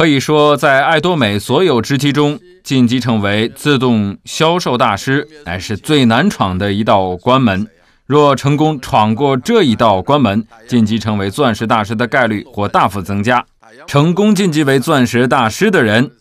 可以说，在爱多美所有职级中，晋级成为自动销售大师乃是最难闯的一道关门。若成功闯过这一道关门，晋级成为钻石大师的概率或大幅增加。成功晋级为钻石大师的人，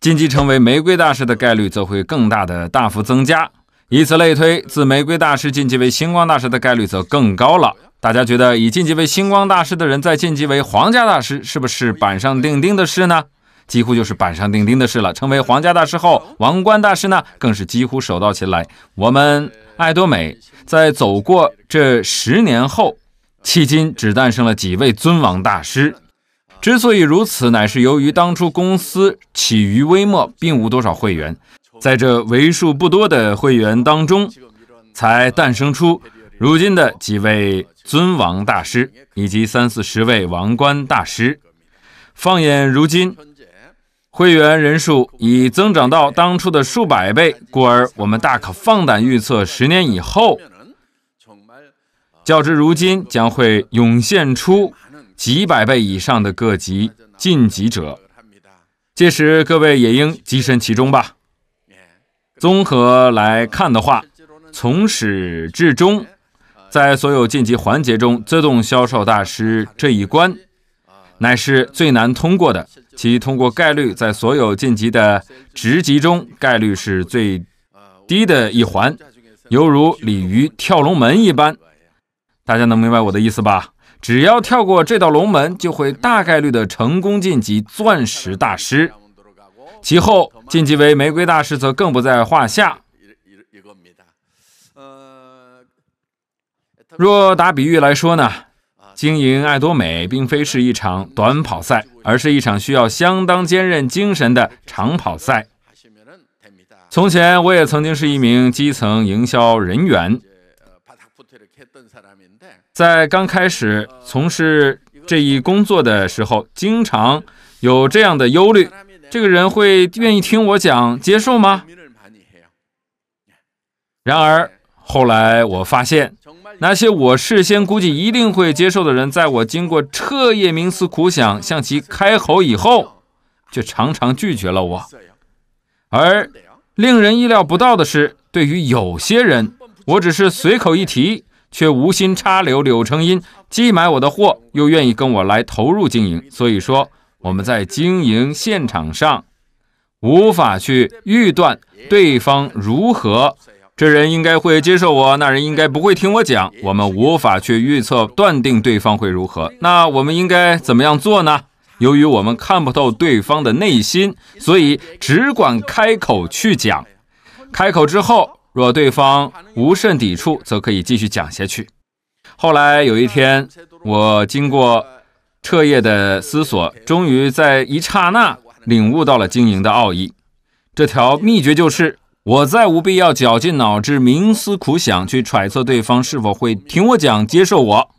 晋级成为玫瑰大师的概率则会更大的大幅增加。以此类推，自玫瑰大师晋级为星光大师的概率则更高了。大家觉得，已晋级为星光大师的人再晋级为皇家大师，是不是板上钉钉的事呢？几乎就是板上钉钉的事了。成为皇家大师后，王冠大师呢，更是几乎手到擒来。我们爱多美在走过这十年后，迄今只诞生了几位尊王大师。之所以如此，乃是由于当初公司起于微末，并无多少会员。在这为数不多的会员当中，才诞生出如今的几位尊王大师以及三四十位王冠大师。放眼如今，会员人数已增长到当初的数百倍，故而我们大可放胆预测，十年以后，较之如今将会涌现出几百倍以上的各级晋级者。届时，各位也应跻身其中吧。综合来看的话，从始至终，在所有晋级环节中，自动销售大师这一关，乃是最难通过的。其通过概率在所有晋级的职级中，概率是最低的一环，犹如鲤鱼跳龙门一般。大家能明白我的意思吧？只要跳过这道龙门，就会大概率的成功晋级钻石大师。其后晋级为玫瑰大师则更不在话下。若打比喻来说呢，经营爱多美并非是一场短跑赛，而是一场需要相当坚韧精神的长跑赛。从前我也曾经是一名基层营销人员，在刚开始从事这一工作的时候，经常有这样的忧虑。这个人会愿意听我讲，接受吗？然而后来我发现，那些我事先估计一定会接受的人，在我经过彻夜冥思苦想向其开口以后，却常常拒绝了我。而令人意料不到的是，对于有些人，我只是随口一提，却无心插柳柳成荫，既买我的货，又愿意跟我来投入经营。所以说。我们在经营现场上无法去预断对方如何，这人应该会接受我，那人应该不会听我讲。我们无法去预测断定对方会如何，那我们应该怎么样做呢？由于我们看不透对方的内心，所以只管开口去讲。开口之后，若对方无甚抵触，则可以继续讲下去。后来有一天，我经过。彻夜的思索，终于在一刹那领悟到了经营的奥义。这条秘诀就是：我再无必要绞尽脑汁、冥思苦想去揣测对方是否会听我讲、接受我。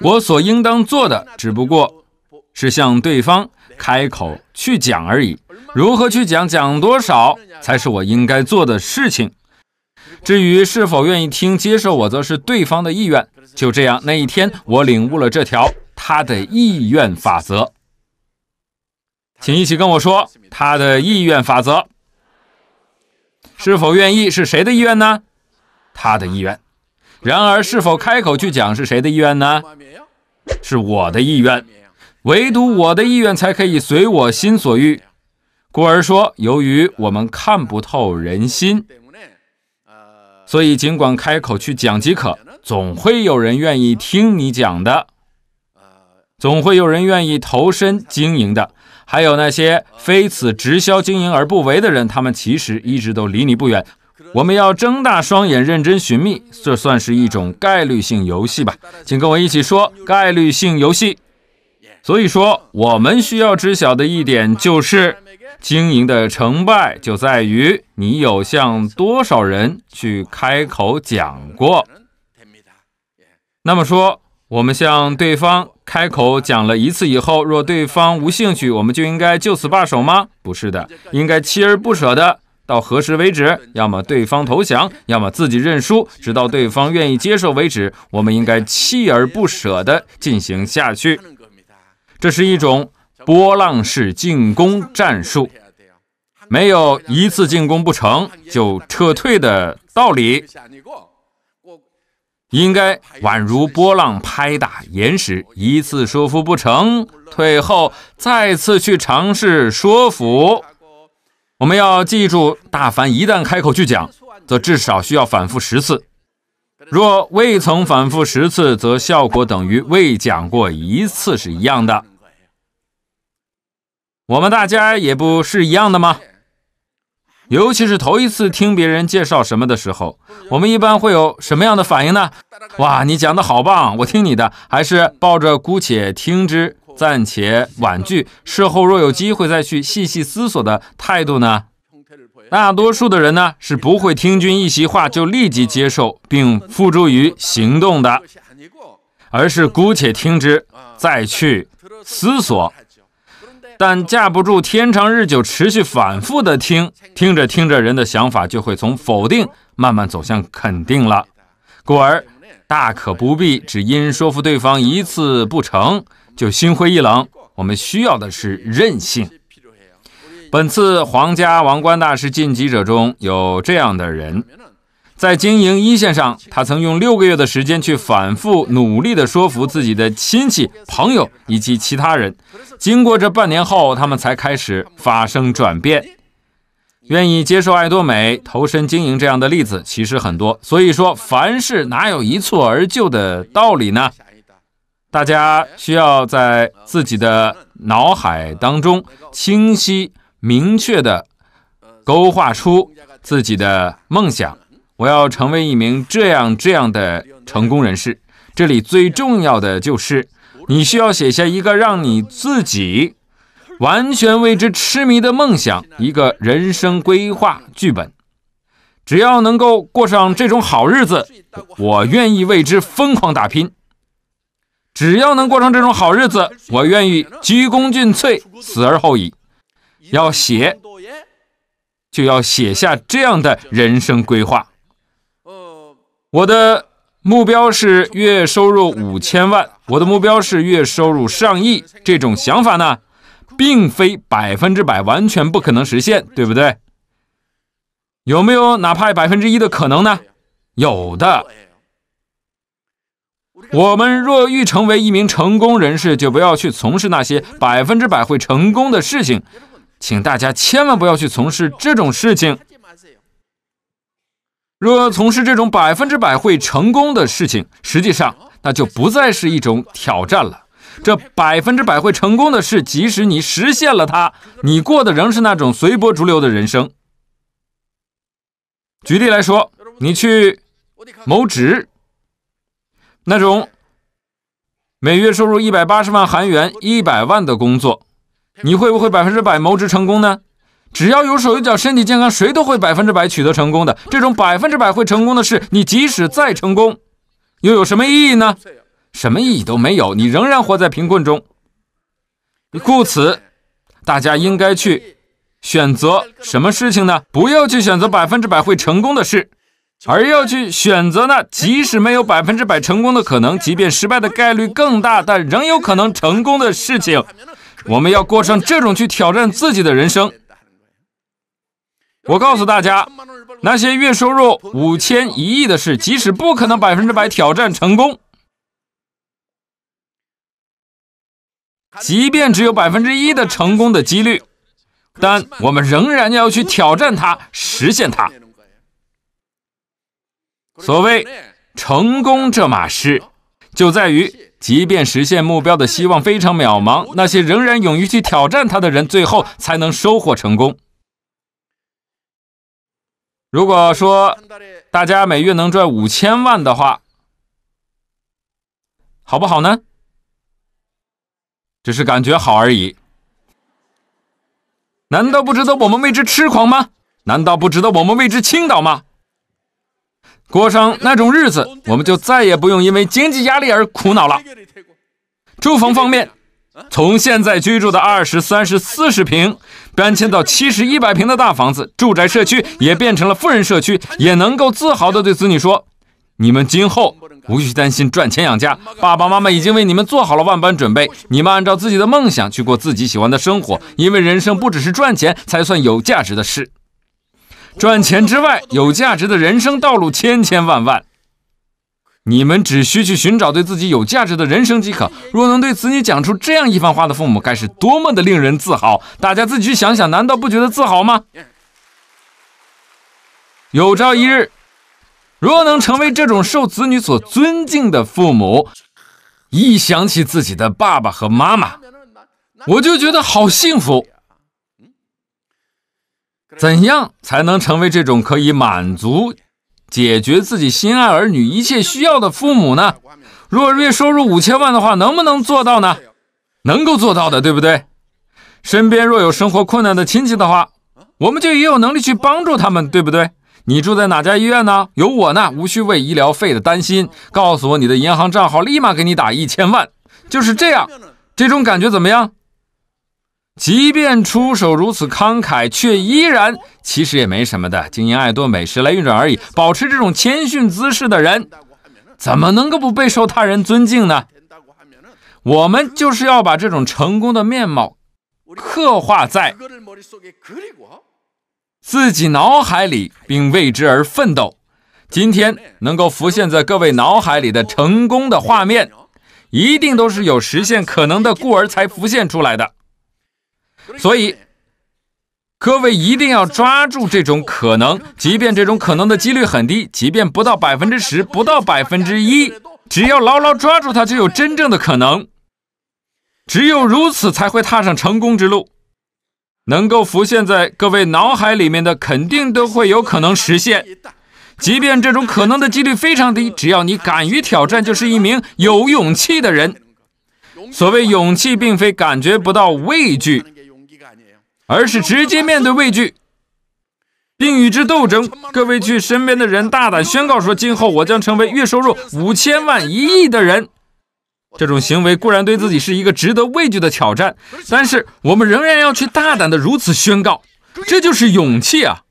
我所应当做的，只不过是向对方开口去讲而已。如何去讲、讲多少，才是我应该做的事情。至于是否愿意听、接受我，则是对方的意愿。就这样，那一天我领悟了这条。他的意愿法则，请一起跟我说，他的意愿法则是否愿意是谁的意愿呢？他的意愿。然而，是否开口去讲是谁的意愿呢？是我的意愿。唯独我的意愿才可以随我心所欲。故而说，由于我们看不透人心，所以尽管开口去讲即可，总会有人愿意听你讲的。总会有人愿意投身经营的，还有那些非此直销经营而不为的人，他们其实一直都离你不远。我们要睁大双眼，认真寻觅，这算是一种概率性游戏吧？请跟我一起说概率性游戏。所以说，我们需要知晓的一点就是，经营的成败就在于你有向多少人去开口讲过。那么说，我们向对方。开口讲了一次以后，若对方无兴趣，我们就应该就此罢手吗？不是的，应该锲而不舍的，到何时为止？要么对方投降，要么自己认输，直到对方愿意接受为止。我们应该锲而不舍的进行下去。这是一种波浪式进攻战术，没有一次进攻不成就撤退的道理。应该宛如波浪拍打岩石，一次说服不成，退后，再次去尝试说服。我们要记住，大凡一旦开口去讲，则至少需要反复十次。若未曾反复十次，则效果等于未讲过一次是一样的。我们大家也不是一样的吗？尤其是头一次听别人介绍什么的时候，我们一般会有什么样的反应呢？哇，你讲的好棒，我听你的，还是抱着姑且听之、暂且婉拒，事后若有机会再去细细思索的态度呢？大多数的人呢，是不会听君一席话就立即接受并付诸于行动的，而是姑且听之，再去思索。但架不住天长日久，持续反复的听，听着听着，人的想法就会从否定慢慢走向肯定了。故而，大可不必只因说服对方一次不成就心灰意冷。我们需要的是韧性。本次皇家王冠大师晋级者中有这样的人。在经营一线上，他曾用六个月的时间去反复努力地说服自己的亲戚、朋友以及其他人。经过这半年后，他们才开始发生转变。愿意接受爱多美、投身经营这样的例子其实很多。所以说，凡事哪有一蹴而就的道理呢？大家需要在自己的脑海当中清晰明确地勾画出自己的梦想。我要成为一名这样这样的成功人士。这里最重要的就是，你需要写下一个让你自己完全为之痴迷的梦想，一个人生规划剧本。只要能够过上这种好日子，我愿意为之疯狂打拼。只要能过上这种好日子，我愿意鞠躬尽瘁，死而后已。要写，就要写下这样的人生规划。我的目标是月收入五千万，我的目标是月收入上亿。这种想法呢，并非百分之百完全不可能实现，对不对？有没有哪怕百分之一的可能呢？有的。我们若欲成为一名成功人士，就不要去从事那些百分之百会成功的事情，请大家千万不要去从事这种事情。若从事这种百分之百会成功的事情，实际上那就不再是一种挑战了。这百分之百会成功的事，即使你实现了它，你过的仍是那种随波逐流的人生。举例来说，你去谋职，那种每月收入一百八十万韩元、一百万的工作，你会不会百分之百谋职成功呢？只要有手有脚、身体健康，谁都会百分之百取得成功的。这种百分之百会成功的事，你即使再成功，又有什么意义呢？什么意义都没有，你仍然活在贫困中。故此，大家应该去选择什么事情呢？不要去选择百分之百会成功的事，而要去选择那即使没有百分之百成功的可能，即便失败的概率更大，但仍有可能成功的事情。我们要过上这种去挑战自己的人生。我告诉大家，那些月收入五千、一亿的事，即使不可能百分之百挑战成功，即便只有百分之一的成功的几率，但我们仍然要去挑战它，实现它。所谓成功这码事，就在于，即便实现目标的希望非常渺茫，那些仍然勇于去挑战它的人，最后才能收获成功。如果说大家每月能赚五千万的话，好不好呢？只是感觉好而已。难道不值得我们为之痴狂吗？难道不值得我们为之倾倒吗？过上那种日子，我们就再也不用因为经济压力而苦恼了。住房方面。从现在居住的二十三十四十平，搬迁到七十一百平的大房子，住宅社区也变成了富人社区，也能够自豪地对子女说：“你们今后无需担心赚钱养家，爸爸妈妈已经为你们做好了万般准备。你们按照自己的梦想去过自己喜欢的生活，因为人生不只是赚钱才算有价值的事。赚钱之外，有价值的人生道路千千万万。你们只需去寻找对自己有价值的人生即可。若能对子女讲出这样一番话的父母，该是多么的令人自豪！大家自己去想想，难道不觉得自豪吗？有朝一日，若能成为这种受子女所尊敬的父母，一想起自己的爸爸和妈妈，我就觉得好幸福。怎样才能成为这种可以满足、解决自己心爱儿女一切需要的父母呢？若月收入五千万的话，能不能做到呢？能够做到的，对不对？身边若有生活困难的亲戚的话，我们就也有能力去帮助他们，对不对？你住在哪家医院呢？有我呢，无需为医疗费的担心。告诉我你的银行账号，立马给你打一千万。就是这样，这种感觉怎么样？即便出手如此慷慨，却依然其实也没什么的。经营爱多美，时来运转而已。保持这种谦逊姿势的人，怎么能够不备受他人尊敬呢？我们就是要把这种成功的面貌刻画在自己脑海里，并为之而奋斗。今天能够浮现在各位脑海里的成功的画面，一定都是有实现可能的故而才浮现出来的。所以，各位一定要抓住这种可能，即便这种可能的几率很低，即便不到百分之十，不到百分之一，只要牢牢抓住它，就有真正的可能。只有如此，才会踏上成功之路。能够浮现在各位脑海里面的，肯定都会有可能实现。即便这种可能的几率非常低，只要你敢于挑战，就是一名有勇气的人。所谓勇气，并非感觉不到畏惧。而是直接面对畏惧，并与之斗争。各位去身边的人大胆宣告说：“今后我将成为月收入五千万、一亿的人。”这种行为固然对自己是一个值得畏惧的挑战，但是我们仍然要去大胆的如此宣告，这就是勇气啊！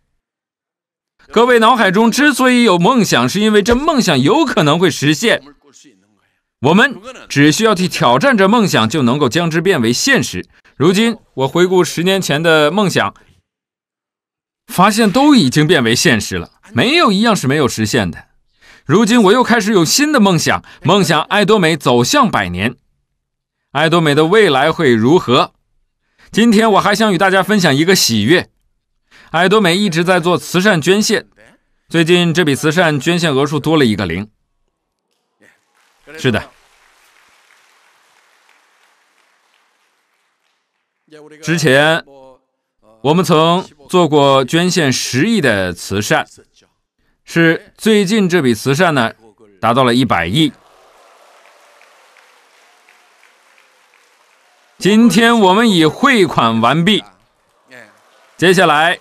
各位脑海中之所以有梦想，是因为这梦想有可能会实现。我们只需要去挑战这梦想，就能够将之变为现实。如今我回顾十年前的梦想，发现都已经变为现实了，没有一样是没有实现的。如今我又开始有新的梦想，梦想爱多美走向百年。爱多美的未来会如何？今天我还想与大家分享一个喜悦。爱多美一直在做慈善捐献，最近这笔慈善捐献额数多了一个零。是的。之前，我们曾做过捐献十亿的慈善，是最近这笔慈善呢，达到了一百亿。今天我们已汇款完毕，接下来。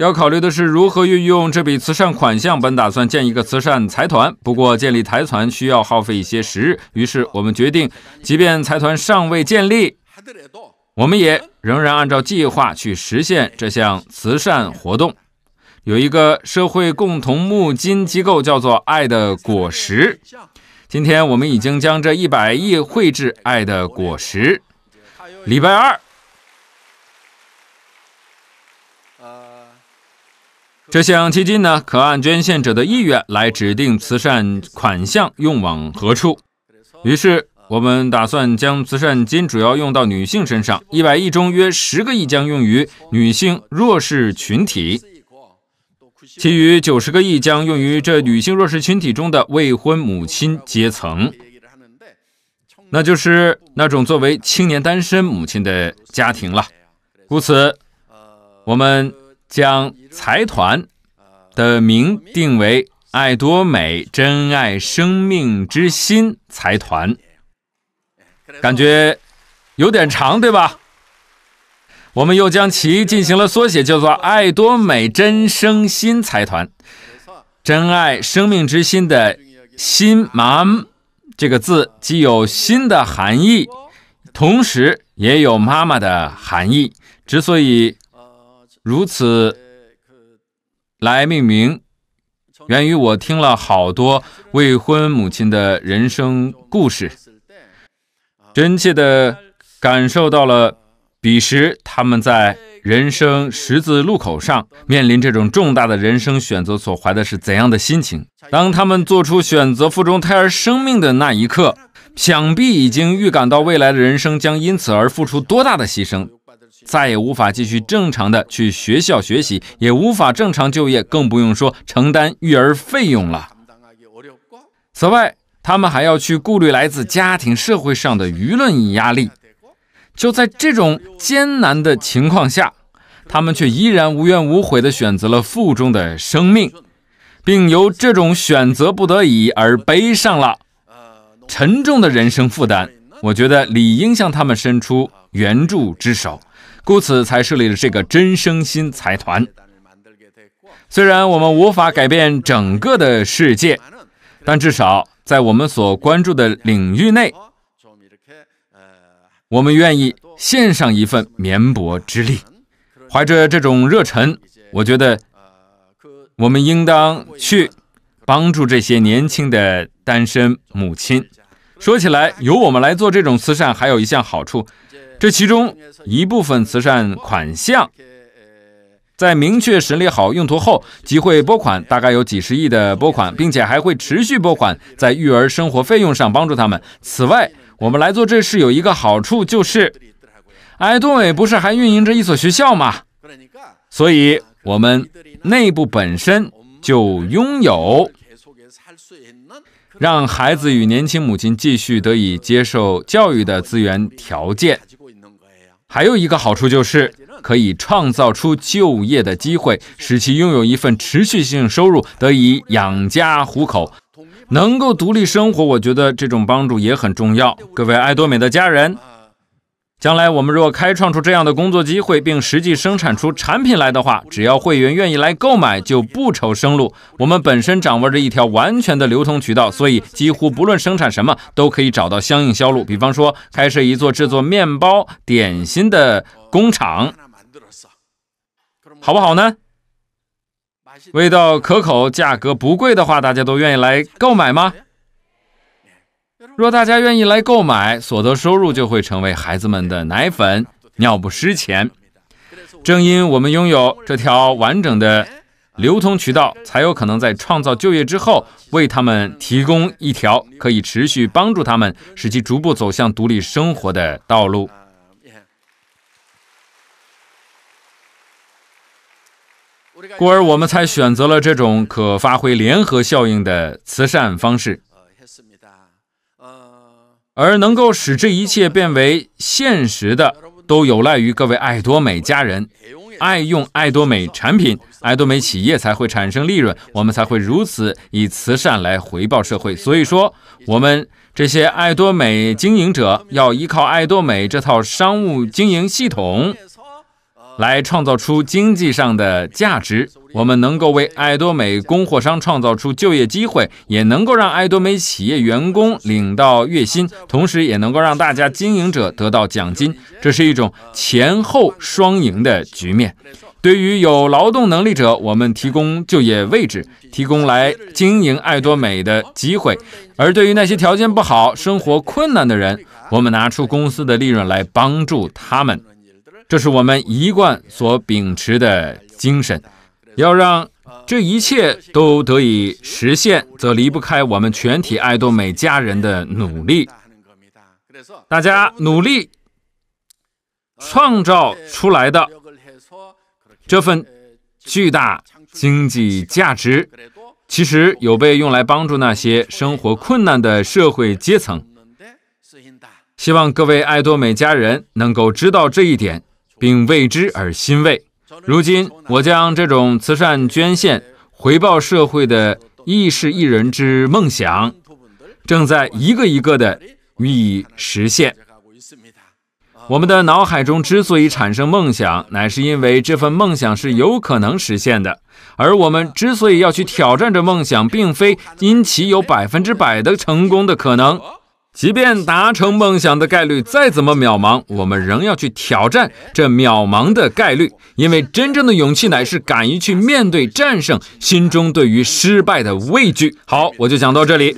要考虑的是如何运用这笔慈善款项。本打算建一个慈善财团，不过建立财团需要耗费一些时日，于是我们决定，即便财团尚未建立，我们也仍然按照计划去实现这项慈善活动。有一个社会共同募金机构叫做“爱的果实”，今天我们已经将这一百亿汇至“爱的果实”。礼拜二。这项基金呢，可按捐献者的意愿来指定慈善款项用往何处。于是，我们打算将慈善金主要用到女性身上，一百亿中约十个亿将用于女性弱势群体，其余九十个亿将用于这女性弱势群体中的未婚母亲阶层，那就是那种作为青年单身母亲的家庭了。故此，我们。将财团的名定为“爱多美珍爱生命之心财团”，感觉有点长，对吧？我们又将其进行了缩写，叫做“爱多美珍生心财团”。珍爱生命之心的“心”妈妈这个字，既有“心”的含义，同时也有妈妈的含义。之所以如此来命名，源于我听了好多未婚母亲的人生故事，真切地感受到了彼时他们在人生十字路口上面临这种重大的人生选择所怀的是怎样的心情。当他们做出选择腹中胎儿生命的那一刻，想必已经预感到未来的人生将因此而付出多大的牺牲。再也无法继续正常的去学校学习，也无法正常就业，更不用说承担育儿费用了。此外，他们还要去顾虑来自家庭、社会上的舆论压力。就在这种艰难的情况下，他们却依然无怨无悔地选择了腹中的生命，并由这种选择不得已而背上了沉重的人生负担。我觉得理应向他们伸出援助之手。故此才设立了这个真生心财团。虽然我们无法改变整个的世界，但至少在我们所关注的领域内，我们愿意献上一份绵薄之力。怀着这种热忱，我觉得我们应当去帮助这些年轻的单身母亲。说起来，由我们来做这种慈善，还有一项好处。这其中一部分慈善款项，在明确审理好用途后，即会拨款，大概有几十亿的拨款，并且还会持续拨款，在育儿生活费用上帮助他们。此外，我们来做这事有一个好处，就是爱多美不是还运营着一所学校吗？所以，我们内部本身就拥有让孩子与年轻母亲继续得以接受教育的资源条件。还有一个好处就是可以创造出就业的机会，使其拥有一份持续性收入，得以养家糊口，能够独立生活。我觉得这种帮助也很重要。各位爱多美的家人。将来我们若开创出这样的工作机会，并实际生产出产品来的话，只要会员愿意来购买，就不愁生路。我们本身掌握着一条完全的流通渠道，所以几乎不论生产什么，都可以找到相应销路。比方说，开设一座制作面包、点心的工厂，好不好呢？味道可口，价格不贵的话，大家都愿意来购买吗？若大家愿意来购买，所得收入就会成为孩子们的奶粉、尿不湿钱。正因我们拥有这条完整的流通渠道，才有可能在创造就业之后，为他们提供一条可以持续帮助他们，使其逐步走向独立生活的道路。故而，我们才选择了这种可发挥联合效应的慈善方式。而能够使这一切变为现实的，都有赖于各位爱多美家人，爱用爱多美产品，爱多美企业才会产生利润，我们才会如此以慈善来回报社会。所以说，我们这些爱多美经营者要依靠爱多美这套商务经营系统。来创造出经济上的价值，我们能够为爱多美供货商创造出就业机会，也能够让爱多美企业员工领到月薪，同时也能够让大家经营者得到奖金。这是一种前后双赢的局面。对于有劳动能力者，我们提供就业位置，提供来经营爱多美的机会；而对于那些条件不好、生活困难的人，我们拿出公司的利润来帮助他们。这是我们一贯所秉持的精神，要让这一切都得以实现，则离不开我们全体爱多美家人的努力。大家努力创造出来的这份巨大经济价值，其实有被用来帮助那些生活困难的社会阶层。希望各位爱多美家人能够知道这一点。并为之而欣慰。如今，我将这种慈善捐献回报社会的亦是一人之梦想，正在一个一个的予以实现。我们的脑海中之所以产生梦想，乃是因为这份梦想是有可能实现的。而我们之所以要去挑战这梦想，并非因其有百分之百的成功的可能，即便达成梦想的概率再怎么渺茫，我们仍要去挑战这渺茫的概率，因为真正的勇气乃是敢于去面对、战胜心中对于失败的畏惧。好，我就讲到这里。